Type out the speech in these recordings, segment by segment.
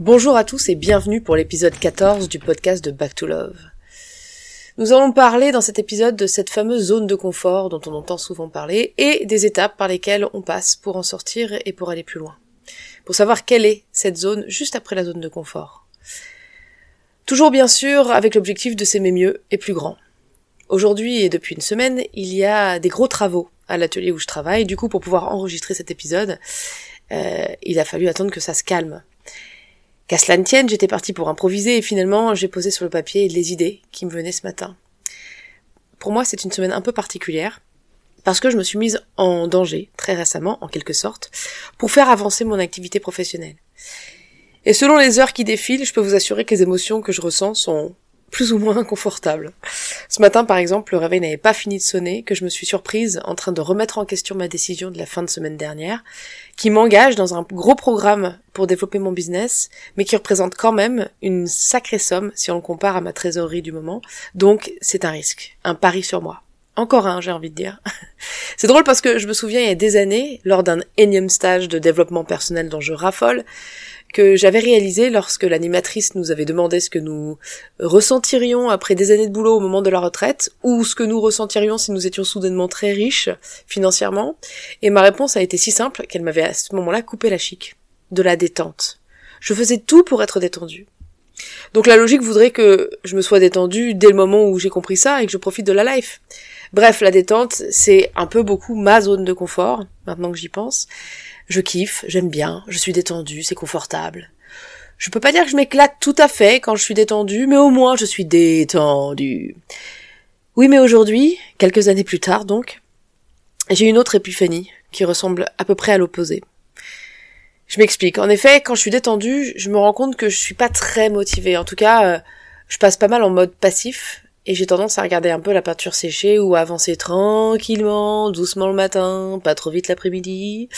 Bonjour à tous et bienvenue pour l'épisode 14 du podcast de Back to Love. Nous allons parler dans cet épisode de cette fameuse zone de confort dont on entend souvent parler et des étapes par lesquelles on passe pour en sortir et pour aller plus loin. Pour savoir quelle est cette zone juste après la zone de confort. Toujours bien sûr avec l'objectif de s'aimer mieux et plus grand. Aujourd'hui et depuis une semaine, il y a des gros travaux à l'atelier où je travaille. Du coup, pour pouvoir enregistrer cet épisode, euh, il a fallu attendre que ça se calme Qu'à cela ne tienne, j'étais partie pour improviser et finalement j'ai posé sur le papier les idées qui me venaient ce matin. Pour moi, c'est une semaine un peu particulière parce que je me suis mise en danger très récemment, en quelque sorte, pour faire avancer mon activité professionnelle. Et selon les heures qui défilent, je peux vous assurer que les émotions que je ressens sont plus ou moins confortable. Ce matin, par exemple, le réveil n'avait pas fini de sonner, que je me suis surprise en train de remettre en question ma décision de la fin de semaine dernière, qui m'engage dans un gros programme pour développer mon business, mais qui représente quand même une sacrée somme si on le compare à ma trésorerie du moment. Donc, c'est un risque, un pari sur moi. Encore un, j'ai envie de dire. C'est drôle parce que je me souviens il y a des années, lors d'un énième stage de développement personnel dont je raffole, que j'avais réalisé lorsque l'animatrice nous avait demandé ce que nous ressentirions après des années de boulot au moment de la retraite, ou ce que nous ressentirions si nous étions soudainement très riches financièrement. Et ma réponse a été si simple qu'elle m'avait à ce moment-là coupé la chic. De la détente. Je faisais tout pour être détendue. Donc la logique voudrait que je me sois détendue dès le moment où j'ai compris ça et que je profite de la life. Bref, la détente, c'est un peu beaucoup ma zone de confort, maintenant que j'y pense. Je kiffe, j'aime bien, je suis détendue, c'est confortable. Je peux pas dire que je m'éclate tout à fait quand je suis détendue, mais au moins je suis détendue. Oui, mais aujourd'hui, quelques années plus tard donc, j'ai une autre épiphanie qui ressemble à peu près à l'opposé. Je m'explique. En effet, quand je suis détendue, je me rends compte que je suis pas très motivée. En tout cas, euh, je passe pas mal en mode passif et j'ai tendance à regarder un peu la peinture séchée ou avancer tranquillement, doucement le matin, pas trop vite l'après-midi,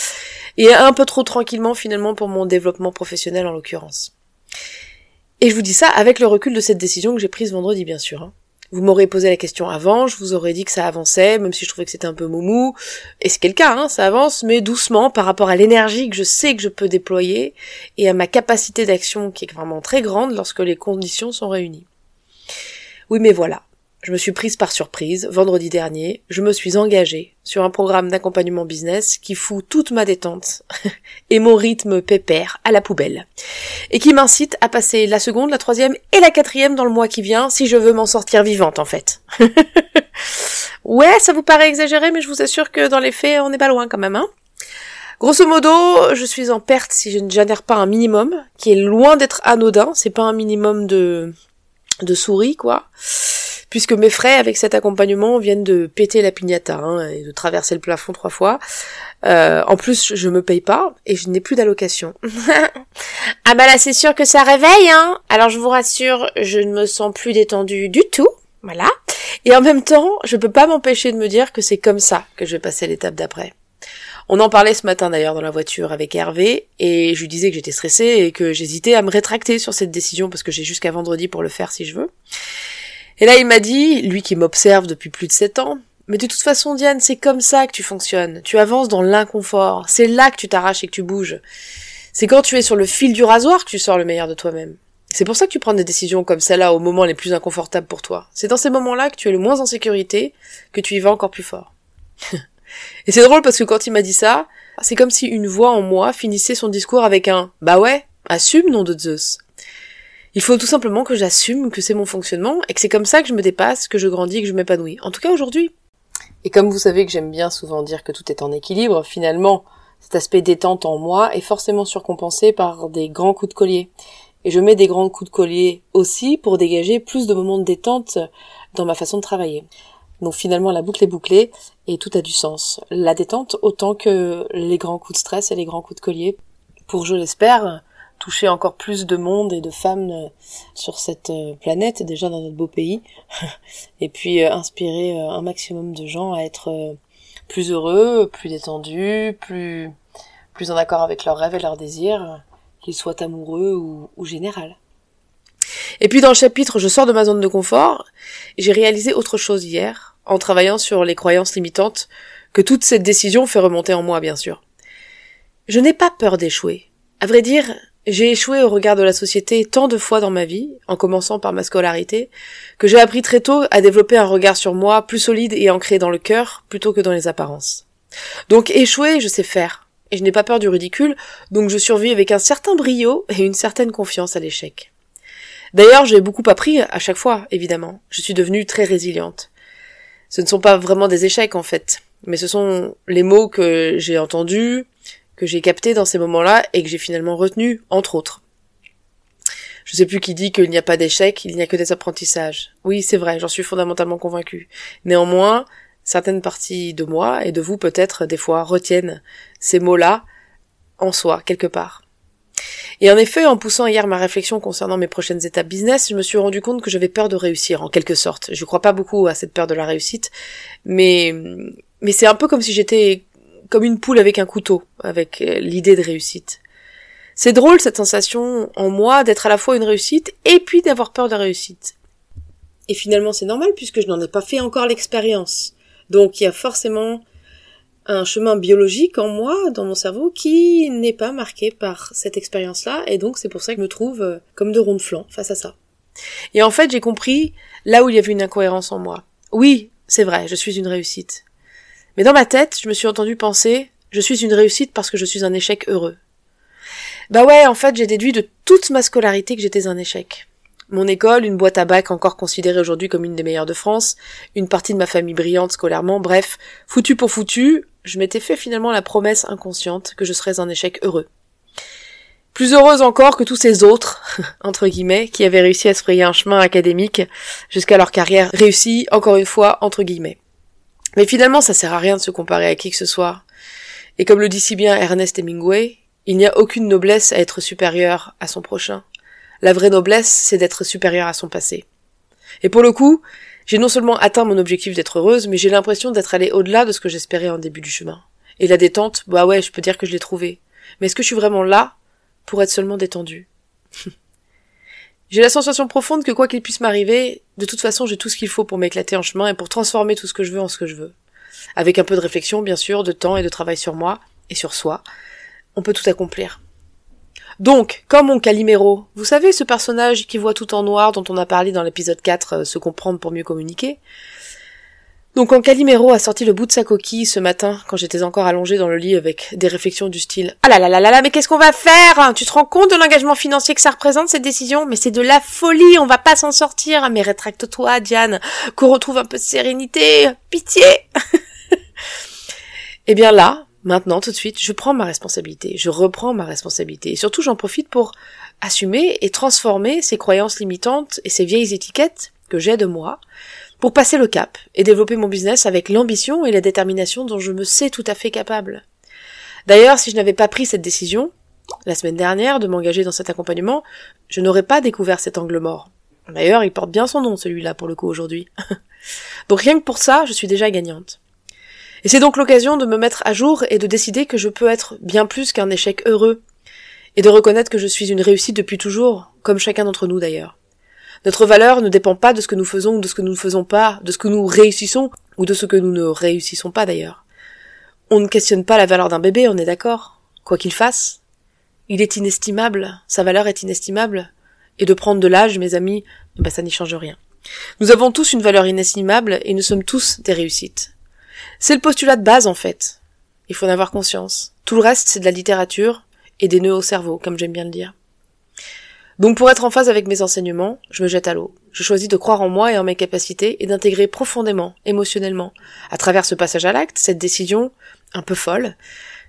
et un peu trop tranquillement finalement pour mon développement professionnel en l'occurrence. Et je vous dis ça avec le recul de cette décision que j'ai prise vendredi bien sûr. Hein. Vous m'aurez posé la question avant, je vous aurais dit que ça avançait, même si je trouvais que c'était un peu moumou. Et c'est le cas, hein, ça avance, mais doucement par rapport à l'énergie que je sais que je peux déployer et à ma capacité d'action qui est vraiment très grande lorsque les conditions sont réunies. Oui, mais voilà. Je me suis prise par surprise, vendredi dernier, je me suis engagée sur un programme d'accompagnement business qui fout toute ma détente et mon rythme pépère à la poubelle. Et qui m'incite à passer la seconde, la troisième et la quatrième dans le mois qui vient si je veux m'en sortir vivante en fait. ouais, ça vous paraît exagéré, mais je vous assure que dans les faits, on n'est pas loin quand même, hein. Grosso modo, je suis en perte si je ne génère pas un minimum, qui est loin d'être anodin, c'est pas un minimum de de souris, quoi. Puisque mes frais avec cet accompagnement viennent de péter la pignata hein, et de traverser le plafond trois fois. Euh, en plus, je me paye pas et je n'ai plus d'allocation. ah bah là, c'est sûr que ça réveille, hein. Alors je vous rassure, je ne me sens plus détendue du tout. Voilà. Et en même temps, je peux pas m'empêcher de me dire que c'est comme ça que je vais passer l'étape d'après. On en parlait ce matin d'ailleurs dans la voiture avec Hervé, et je lui disais que j'étais stressée et que j'hésitais à me rétracter sur cette décision parce que j'ai jusqu'à vendredi pour le faire si je veux. Et là il m'a dit, lui qui m'observe depuis plus de sept ans, mais de toute façon Diane, c'est comme ça que tu fonctionnes. Tu avances dans l'inconfort. C'est là que tu t'arraches et que tu bouges. C'est quand tu es sur le fil du rasoir que tu sors le meilleur de toi-même. C'est pour ça que tu prends des décisions comme celle-là au moment les plus inconfortables pour toi. C'est dans ces moments-là que tu es le moins en sécurité, que tu y vas encore plus fort. Et c'est drôle parce que quand il m'a dit ça, c'est comme si une voix en moi finissait son discours avec un Bah ouais, assume, nom de Zeus. Il faut tout simplement que j'assume que c'est mon fonctionnement et que c'est comme ça que je me dépasse, que je grandis que je m'épanouis. En tout cas aujourd'hui. Et comme vous savez que j'aime bien souvent dire que tout est en équilibre, finalement, cet aspect détente en moi est forcément surcompensé par des grands coups de collier. Et je mets des grands coups de collier aussi pour dégager plus de moments de détente dans ma façon de travailler. Donc finalement la boucle est bouclée et tout a du sens. La détente autant que les grands coups de stress et les grands coups de collier pour, je l'espère, toucher encore plus de monde et de femmes euh, sur cette euh, planète, déjà dans notre beau pays, et puis euh, inspirer un maximum de gens à être plus heureux, plus détendus, plus plus en accord avec leurs rêves et leurs désirs, qu'ils soient amoureux ou, ou général. Et puis dans le chapitre Je sors de ma zone de confort, j'ai réalisé autre chose hier, en travaillant sur les croyances limitantes que toute cette décision fait remonter en moi, bien sûr. Je n'ai pas peur d'échouer. À vrai dire, j'ai échoué au regard de la société tant de fois dans ma vie, en commençant par ma scolarité, que j'ai appris très tôt à développer un regard sur moi plus solide et ancré dans le cœur plutôt que dans les apparences. Donc échouer, je sais faire, et je n'ai pas peur du ridicule, donc je survis avec un certain brio et une certaine confiance à l'échec. D'ailleurs, j'ai beaucoup appris à chaque fois, évidemment. Je suis devenue très résiliente. Ce ne sont pas vraiment des échecs, en fait, mais ce sont les mots que j'ai entendus, que j'ai capté dans ces moments-là et que j'ai finalement retenu, entre autres. Je sais plus qui dit qu'il n'y a pas d'échec, il n'y a que des apprentissages. Oui, c'est vrai, j'en suis fondamentalement convaincu. Néanmoins, certaines parties de moi et de vous peut-être des fois retiennent ces mots-là en soi, quelque part. Et en effet, en poussant hier ma réflexion concernant mes prochaines étapes business, je me suis rendu compte que j'avais peur de réussir, en quelque sorte. Je crois pas beaucoup à cette peur de la réussite, mais, mais c'est un peu comme si j'étais comme une poule avec un couteau, avec euh, l'idée de réussite. C'est drôle cette sensation en moi d'être à la fois une réussite et puis d'avoir peur de réussite. Et finalement c'est normal puisque je n'en ai pas fait encore l'expérience. Donc il y a forcément un chemin biologique en moi, dans mon cerveau, qui n'est pas marqué par cette expérience-là, et donc c'est pour ça que je me trouve euh, comme de ronde flanc face à ça. Et en fait j'ai compris là où il y avait une incohérence en moi. Oui, c'est vrai, je suis une réussite. Mais dans ma tête, je me suis entendu penser je suis une réussite parce que je suis un échec heureux. Bah ouais, en fait, j'ai déduit de toute ma scolarité que j'étais un échec. Mon école, une boîte à bac encore considérée aujourd'hui comme une des meilleures de France, une partie de ma famille brillante scolairement, bref, foutu pour foutu, je m'étais fait finalement la promesse inconsciente que je serais un échec heureux. Plus heureuse encore que tous ces autres, entre guillemets, qui avaient réussi à se frayer un chemin académique jusqu'à leur carrière réussie, encore une fois, entre guillemets. Mais finalement, ça sert à rien de se comparer à qui que ce soit. Et comme le dit si bien Ernest Hemingway, il n'y a aucune noblesse à être supérieur à son prochain. La vraie noblesse, c'est d'être supérieur à son passé. Et pour le coup, j'ai non seulement atteint mon objectif d'être heureuse, mais j'ai l'impression d'être allée au-delà de ce que j'espérais en début du chemin. Et la détente, bah ouais, je peux dire que je l'ai trouvée. Mais est-ce que je suis vraiment là pour être seulement détendue? J'ai la sensation profonde que quoi qu'il puisse m'arriver, de toute façon j'ai tout ce qu'il faut pour m'éclater en chemin et pour transformer tout ce que je veux en ce que je veux. Avec un peu de réflexion, bien sûr, de temps et de travail sur moi et sur soi, on peut tout accomplir. Donc, comme mon Calimero, vous savez ce personnage qui voit tout en noir dont on a parlé dans l'épisode 4, euh, se comprendre pour mieux communiquer, donc quand Calimero a sorti le bout de sa coquille ce matin, quand j'étais encore allongée dans le lit avec des réflexions du style Ah là là là là là, mais qu'est-ce qu'on va faire Tu te rends compte de l'engagement financier que ça représente cette décision? Mais c'est de la folie, on va pas s'en sortir. Mais rétracte-toi, Diane, qu'on retrouve un peu de sérénité. Pitié Eh bien là, maintenant, tout de suite, je prends ma responsabilité, je reprends ma responsabilité. Et surtout, j'en profite pour assumer et transformer ces croyances limitantes et ces vieilles étiquettes que j'ai de moi pour passer le cap et développer mon business avec l'ambition et la détermination dont je me sais tout à fait capable. D'ailleurs, si je n'avais pas pris cette décision, la semaine dernière, de m'engager dans cet accompagnement, je n'aurais pas découvert cet angle mort. D'ailleurs, il porte bien son nom, celui-là, pour le coup, aujourd'hui. donc rien que pour ça, je suis déjà gagnante. Et c'est donc l'occasion de me mettre à jour et de décider que je peux être bien plus qu'un échec heureux, et de reconnaître que je suis une réussite depuis toujours, comme chacun d'entre nous d'ailleurs. Notre valeur ne dépend pas de ce que nous faisons ou de ce que nous ne faisons pas, de ce que nous réussissons ou de ce que nous ne réussissons pas d'ailleurs. On ne questionne pas la valeur d'un bébé, on est d'accord. Quoi qu'il fasse, il est inestimable, sa valeur est inestimable, et de prendre de l'âge, mes amis, bah ça n'y change rien. Nous avons tous une valeur inestimable et nous sommes tous des réussites. C'est le postulat de base en fait. Il faut en avoir conscience. Tout le reste, c'est de la littérature et des nœuds au cerveau, comme j'aime bien le dire. Donc pour être en phase avec mes enseignements, je me jette à l'eau. Je choisis de croire en moi et en mes capacités et d'intégrer profondément, émotionnellement, à travers ce passage à l'acte, cette décision un peu folle,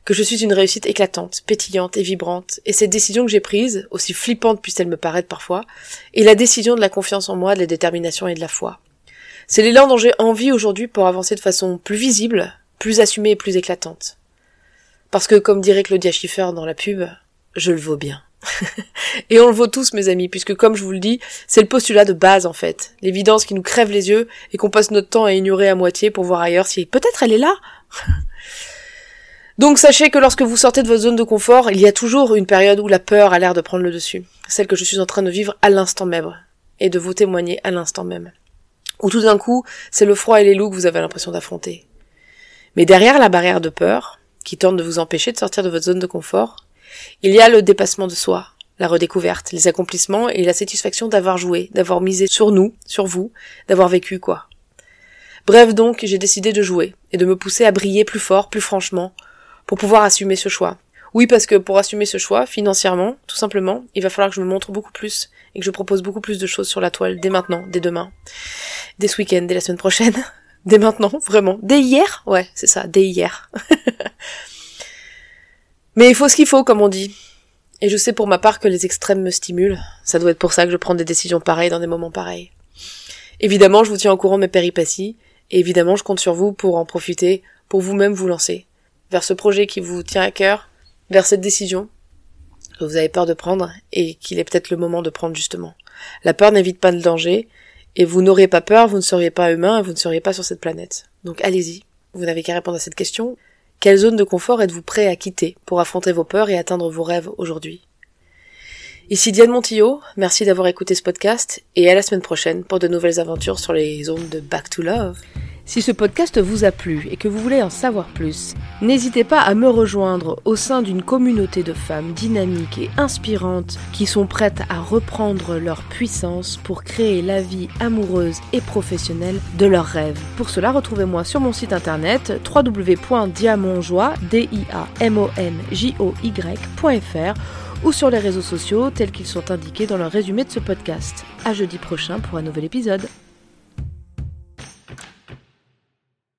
que je suis une réussite éclatante, pétillante et vibrante, et cette décision que j'ai prise, aussi flippante puisse-t-elle me paraître parfois, est la décision de la confiance en moi, de la détermination et de la foi. C'est l'élan dont j'ai envie aujourd'hui pour avancer de façon plus visible, plus assumée et plus éclatante. Parce que, comme dirait Claudia Schiffer dans la pub, je le vaux bien. et on le vaut tous, mes amis, puisque comme je vous le dis, c'est le postulat de base en fait. L'évidence qui nous crève les yeux et qu'on passe notre temps à ignorer à moitié pour voir ailleurs si peut-être elle est là. Donc sachez que lorsque vous sortez de votre zone de confort, il y a toujours une période où la peur a l'air de prendre le dessus. Celle que je suis en train de vivre à l'instant même. Et de vous témoigner à l'instant même. Où tout d'un coup, c'est le froid et les loups que vous avez l'impression d'affronter. Mais derrière la barrière de peur, qui tente de vous empêcher de sortir de votre zone de confort, il y a le dépassement de soi, la redécouverte, les accomplissements et la satisfaction d'avoir joué, d'avoir misé sur nous, sur vous, d'avoir vécu quoi. Bref donc, j'ai décidé de jouer et de me pousser à briller plus fort, plus franchement, pour pouvoir assumer ce choix. Oui, parce que pour assumer ce choix, financièrement, tout simplement, il va falloir que je me montre beaucoup plus et que je propose beaucoup plus de choses sur la toile dès maintenant, dès demain, dès ce week-end, dès la semaine prochaine, dès maintenant, vraiment, dès hier, ouais, c'est ça, dès hier. Mais il faut ce qu'il faut, comme on dit. Et je sais pour ma part que les extrêmes me stimulent. Ça doit être pour ça que je prends des décisions pareilles dans des moments pareils. Évidemment, je vous tiens au courant de mes péripéties, et évidemment, je compte sur vous pour en profiter, pour vous-même vous lancer vers ce projet qui vous tient à cœur, vers cette décision vous avez peur de prendre et qu'il est peut-être le moment de prendre justement. La peur n'évite pas le danger, et vous n'aurez pas peur, vous ne seriez pas humain vous ne seriez pas sur cette planète. Donc allez-y, vous n'avez qu'à répondre à cette question. Quelle zone de confort êtes-vous prêt à quitter pour affronter vos peurs et atteindre vos rêves aujourd'hui? Ici Diane Montillot, merci d'avoir écouté ce podcast et à la semaine prochaine pour de nouvelles aventures sur les zones de Back to Love. Si ce podcast vous a plu et que vous voulez en savoir plus, n'hésitez pas à me rejoindre au sein d'une communauté de femmes dynamiques et inspirantes qui sont prêtes à reprendre leur puissance pour créer la vie amoureuse et professionnelle de leurs rêves. Pour cela, retrouvez-moi sur mon site internet www.diamonjoie.fr ou sur les réseaux sociaux tels qu'ils sont indiqués dans le résumé de ce podcast. À jeudi prochain pour un nouvel épisode.